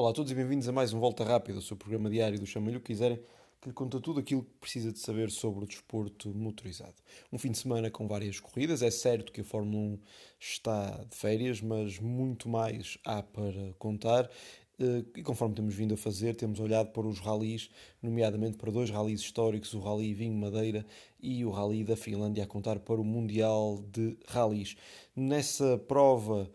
Olá a todos e bem-vindos a mais um Volta Rápida, o seu programa diário do Chama-lhe o que quiserem, que lhe conta tudo aquilo que precisa de saber sobre o desporto motorizado. Um fim de semana com várias corridas, é certo que a Fórmula 1 está de férias, mas muito mais há para contar. Eh, e conforme temos vindo a fazer, temos olhado para os ralis, nomeadamente para dois ralis históricos, o Rally Vinho Madeira e o Rally da Finlândia, a contar para o Mundial de Ralis. Nessa prova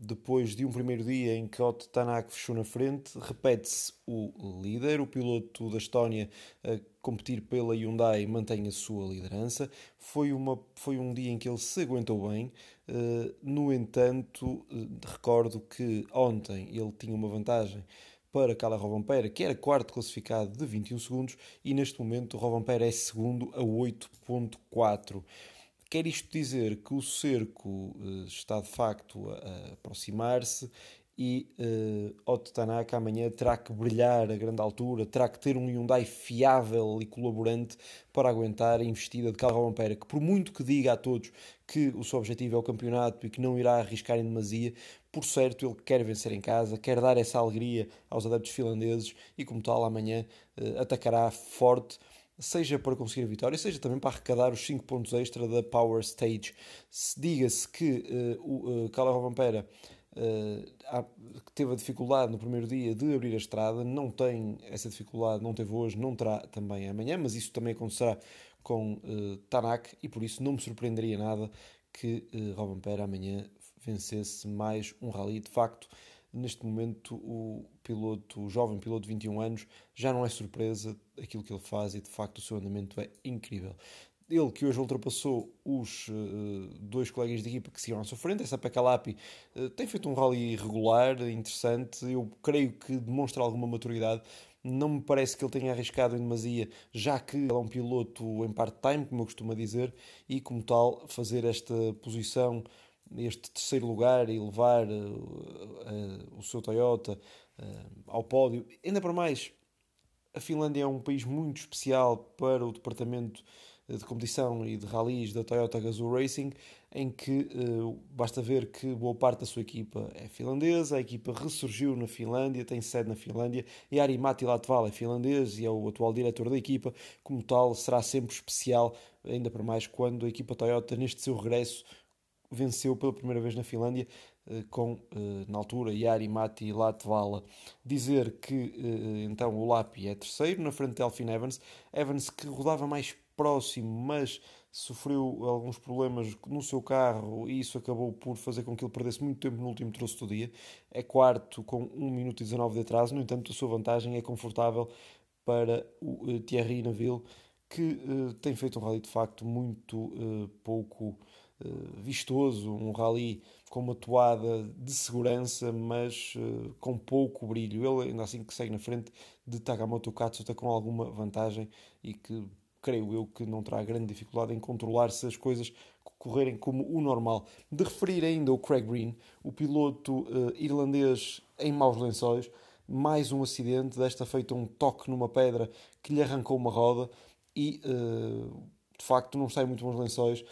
depois de um primeiro dia em que Otto Tanak fechou na frente, repete-se o líder, o piloto da Estónia a competir pela Hyundai mantém a sua liderança. Foi, uma, foi um dia em que ele se aguentou bem, uh, no entanto, uh, recordo que ontem ele tinha uma vantagem para Cala Rovampera, que era quarto classificado de 21 segundos, e neste momento Rovampera é segundo a 8.4. Quer isto dizer que o cerco uh, está de facto a, aproximar-se e uh, Otto Tanaka amanhã terá que brilhar a grande altura, terá que ter um Hyundai fiável e colaborante para aguentar a investida de Carlos Ampera, que por muito que diga a todos que o seu objetivo é o campeonato e que não irá arriscar em demasia, por certo ele quer vencer em casa, quer dar essa alegria aos adeptos finlandeses e como tal amanhã uh, atacará forte seja para conseguir a vitória, seja também para arrecadar os 5 pontos extra da Power Stage. Diga-se que uh, o uh, Cala Vampera uh, teve a dificuldade no primeiro dia de abrir a estrada, não tem essa dificuldade, não teve hoje, não terá também amanhã, mas isso também acontecerá com uh, Tanak e por isso não me surpreenderia nada que uh, Robampera amanhã vencesse mais um rally. De facto, neste momento o piloto, o jovem piloto de 21 anos, já não é surpresa aquilo que ele faz e de facto o seu andamento é incrível. Ele que hoje ultrapassou os uh, dois colegas de equipa que seguiram à sua frente, essa Pecalapi uh, tem feito um rally regular, interessante, eu creio que demonstra alguma maturidade. Não me parece que ele tenha arriscado em demasia, já que ele é um piloto em part-time, como eu costumo dizer, e como tal, fazer esta posição este terceiro lugar e levar uh, uh, o seu Toyota uh, ao pódio. Ainda para mais, a Finlândia é um país muito especial para o departamento de competição e de rallies da Toyota Gazoo Racing, em que basta ver que boa parte da sua equipa é finlandesa, a equipa ressurgiu na Finlândia, tem sede na Finlândia, e Ari Matti Latvala é finlandês e é o atual diretor da equipa, como tal será sempre especial, ainda para mais quando a equipa Toyota, neste seu regresso, venceu pela primeira vez na Finlândia eh, com, eh, na altura, Yari Mati Latvala. Dizer que eh, então o Lapi é terceiro, na frente de Elfin Evans. Evans que rodava mais próximo, mas sofreu alguns problemas no seu carro e isso acabou por fazer com que ele perdesse muito tempo no último troço do dia. É quarto com 1 minuto e 19 de atraso, no entanto a sua vantagem é confortável para o Thierry Neville, que tem feito um rally de facto muito pouco vistoso, um rally com uma toada de segurança, mas uh, com pouco brilho. Ele ainda assim que segue na frente de Tagamoto Katsuta com alguma vantagem e que creio eu que não terá grande dificuldade em controlar se as coisas correrem como o normal. De referir ainda o Craig Green, o piloto uh, irlandês em maus lençóis, mais um acidente, desta feita um toque numa pedra que lhe arrancou uma roda e uh, de facto não sai muito bons lençóis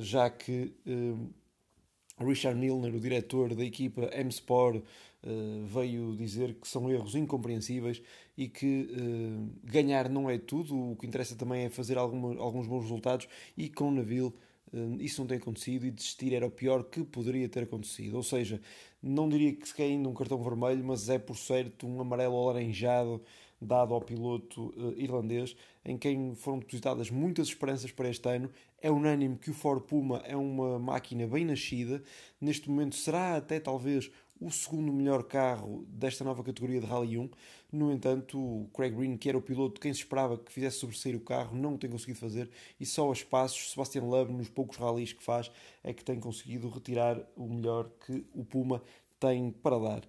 já que uh, Richard Milner, o diretor da equipa M-Sport, uh, veio dizer que são erros incompreensíveis e que uh, ganhar não é tudo, o que interessa também é fazer alguns bons resultados e com Neville isso não tem acontecido e desistir era o pior que poderia ter acontecido. Ou seja, não diria que se cai ainda um cartão vermelho, mas é por certo um amarelo alaranjado dado ao piloto uh, irlandês, em quem foram depositadas muitas esperanças para este ano. É unânime que o Ford Puma é uma máquina bem nascida. Neste momento será até talvez o segundo melhor carro desta nova categoria de Rally 1. No entanto, o Craig Green, que era o piloto quem se esperava que fizesse sobressair o carro, não tem conseguido fazer e só a espaços, Sebastian Loeb, nos poucos rallies que faz, é que tem conseguido retirar o melhor que o Puma tem para dar.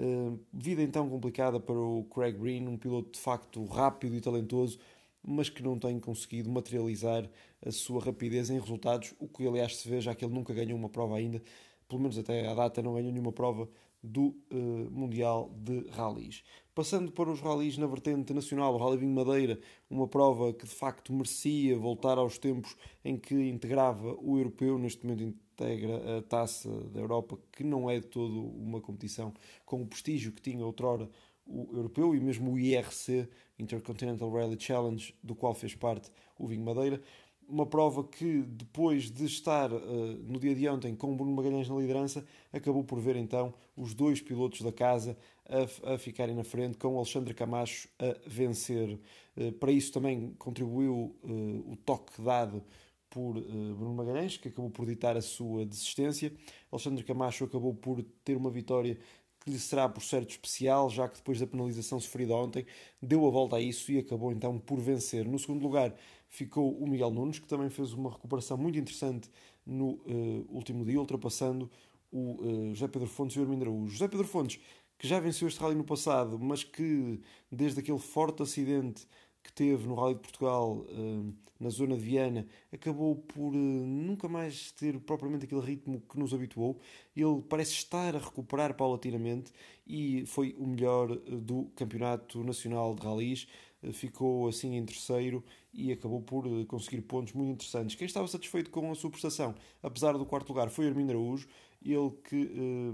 Uh, vida então complicada para o Craig Green, um piloto de facto rápido e talentoso, mas que não tem conseguido materializar a sua rapidez em resultados, o que aliás se vê já que ele nunca ganhou uma prova ainda, pelo menos até à data não ganhou nenhuma prova do uh, Mundial de Rallys. Passando para os rallies na vertente nacional, o Rally Vinho Madeira, uma prova que de facto merecia voltar aos tempos em que integrava o europeu, neste momento integra a Taça da Europa, que não é de todo uma competição com o prestígio que tinha outrora o europeu e mesmo o IRC, Intercontinental Rally Challenge, do qual fez parte o Vinho Madeira. Uma prova que, depois de estar uh, no dia de ontem com o Bruno Magalhães na liderança, acabou por ver então os dois pilotos da casa a, a ficarem na frente, com o Alexandre Camacho a vencer. Uh, para isso também contribuiu uh, o toque dado por Bruno Magalhães, que acabou por ditar a sua desistência. Alexandre Camacho acabou por ter uma vitória que lhe será por certo especial, já que depois da penalização sofrida ontem, deu a volta a isso e acabou então por vencer. No segundo lugar ficou o Miguel Nunes, que também fez uma recuperação muito interessante no uh, último dia, ultrapassando o uh, José Pedro Fontes e o Armindo Araújo. José Pedro Fontes, que já venceu este rally no passado, mas que desde aquele forte acidente que teve no Rally de Portugal, uh, na zona de Viana, acabou por uh, nunca mais ter propriamente aquele ritmo que nos habituou. Ele parece estar a recuperar paulatinamente e foi o melhor uh, do Campeonato Nacional de Rallys. Ficou assim em terceiro e acabou por conseguir pontos muito interessantes. Quem estava satisfeito com a sua prestação, apesar do quarto lugar, foi Armindo Araújo, ele que,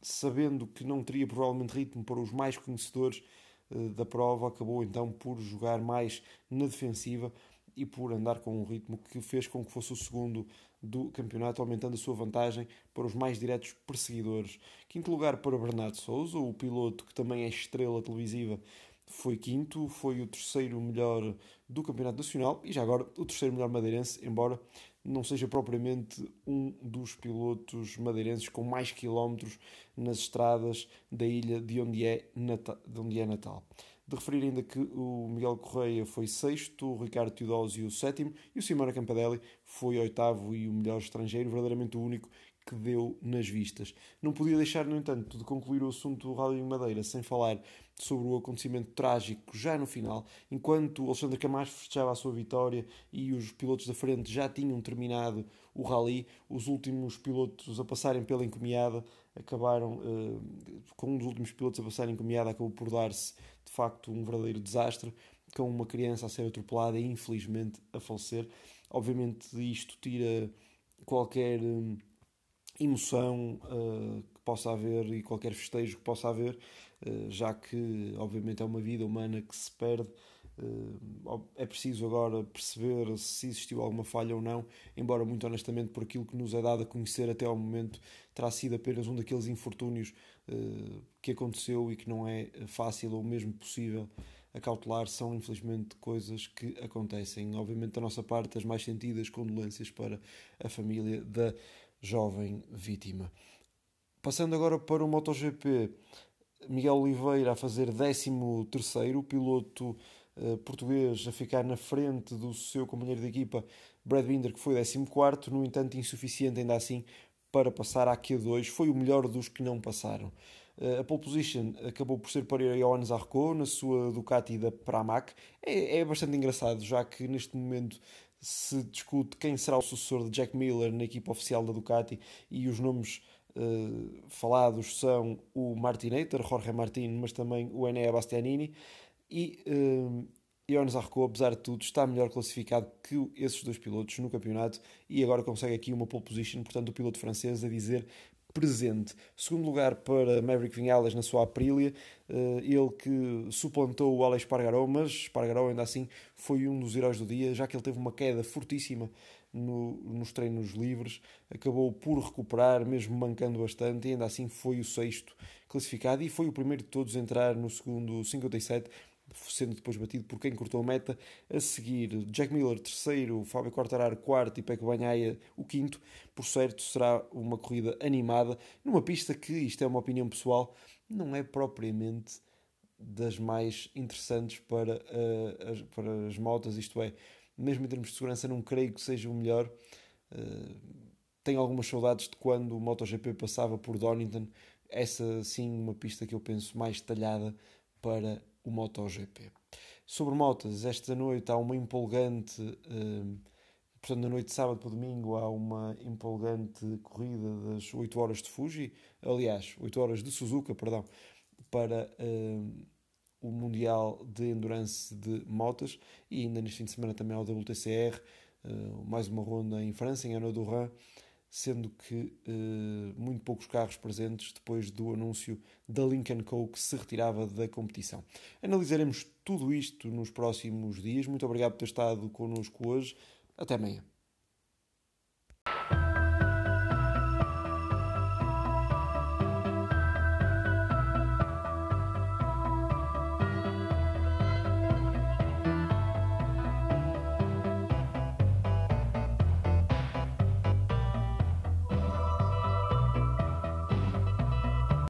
sabendo que não teria provavelmente ritmo para os mais conhecedores, eh, da prova, acabou então por jogar mais na defensiva e por andar com um ritmo que fez com que fosse o segundo do campeonato, aumentando a sua vantagem para os mais diretos perseguidores. Quinto lugar para Bernardo Souza, o piloto que também é estrela televisiva, foi quinto, foi o terceiro melhor do campeonato nacional e já agora o terceiro melhor madeirense, embora não seja propriamente um dos pilotos madeirenses com mais quilómetros nas estradas da ilha de onde é, natal, de onde é natal. De referir ainda que o Miguel Correia foi sexto, o Ricardo Teodósio sétimo e o Simona Campadelli foi oitavo e o melhor estrangeiro, verdadeiramente o único que deu nas vistas. Não podia deixar, no entanto, de concluir o assunto do Rally Madeira sem falar sobre o acontecimento trágico já no final, enquanto Alexandre Camacho festejava a sua vitória e os pilotos da frente já tinham terminado o rally, os últimos pilotos a passarem pela encomiada acabaram, uh, com um dos últimos pilotos a passarem encomiada, acabou por dar-se de facto um verdadeiro desastre, com uma criança a ser atropelada e infelizmente a falecer. Obviamente isto tira qualquer uh, emoção uh, possa haver e qualquer festejo que possa haver eh, já que, obviamente, é uma vida humana que se perde. Eh, é preciso agora perceber se existiu alguma falha ou não, embora, muito honestamente, por aquilo que nos é dado a conhecer até ao momento, terá sido apenas um daqueles infortúnios eh, que aconteceu e que não é fácil ou mesmo possível acautelar, são infelizmente coisas que acontecem. Obviamente, da nossa parte, as mais sentidas condolências para a família da jovem vítima. Passando agora para o MotoGP, Miguel Oliveira a fazer 13 o piloto uh, português a ficar na frente do seu companheiro de equipa Brad Binder, que foi 14 no entanto insuficiente ainda assim para passar à Q2, foi o melhor dos que não passaram. Uh, a pole position acabou por ser para Johannes Arco na sua Ducati da Pramac. É, é bastante engraçado, já que neste momento se discute quem será o sucessor de Jack Miller na equipa oficial da Ducati e os nomes uh, falados são o Martinator, Jorge Martin, mas também o Enea Bastianini. E uh, Jonas Arco, apesar de tudo, está melhor classificado que esses dois pilotos no campeonato e agora consegue aqui uma pole position, portanto o piloto francês a dizer presente. Segundo lugar para Maverick Vinales na sua Aprilia, eh, ele que suplantou o Alex Pargaró, mas Espargaró ainda assim foi um dos heróis do dia, já que ele teve uma queda fortíssima no, nos treinos livres, acabou por recuperar, mesmo mancando bastante, e ainda assim foi o sexto classificado e foi o primeiro de todos a entrar no segundo 57, sendo depois batido por quem cortou a meta. A seguir, Jack Miller, terceiro, Fábio Quartararo, quarto e Peco Banhaia, o quinto. Por certo, será uma corrida animada, numa pista que, isto é uma opinião pessoal, não é propriamente das mais interessantes para, uh, as, para as motas, isto é, mesmo em termos de segurança, não creio que seja o melhor. Uh, tenho algumas saudades de quando o MotoGP passava por Donington. Essa sim, uma pista que eu penso mais detalhada para o MotoGP. Sobre motas, esta noite há uma empolgante, uh, portanto, na noite de sábado para domingo, há uma empolgante corrida das 8 horas de Fuji, aliás, 8 horas de Suzuka, perdão, para uh, o Mundial de Endurance de Motas e ainda neste fim de semana também ao WTCR, uh, mais uma ronda em França, em Ano Duran, sendo que uh, muito poucos carros presentes depois do anúncio da Lincoln Co. que se retirava da competição. Analisaremos tudo isto nos próximos dias. Muito obrigado por ter estado connosco hoje. Até amanhã.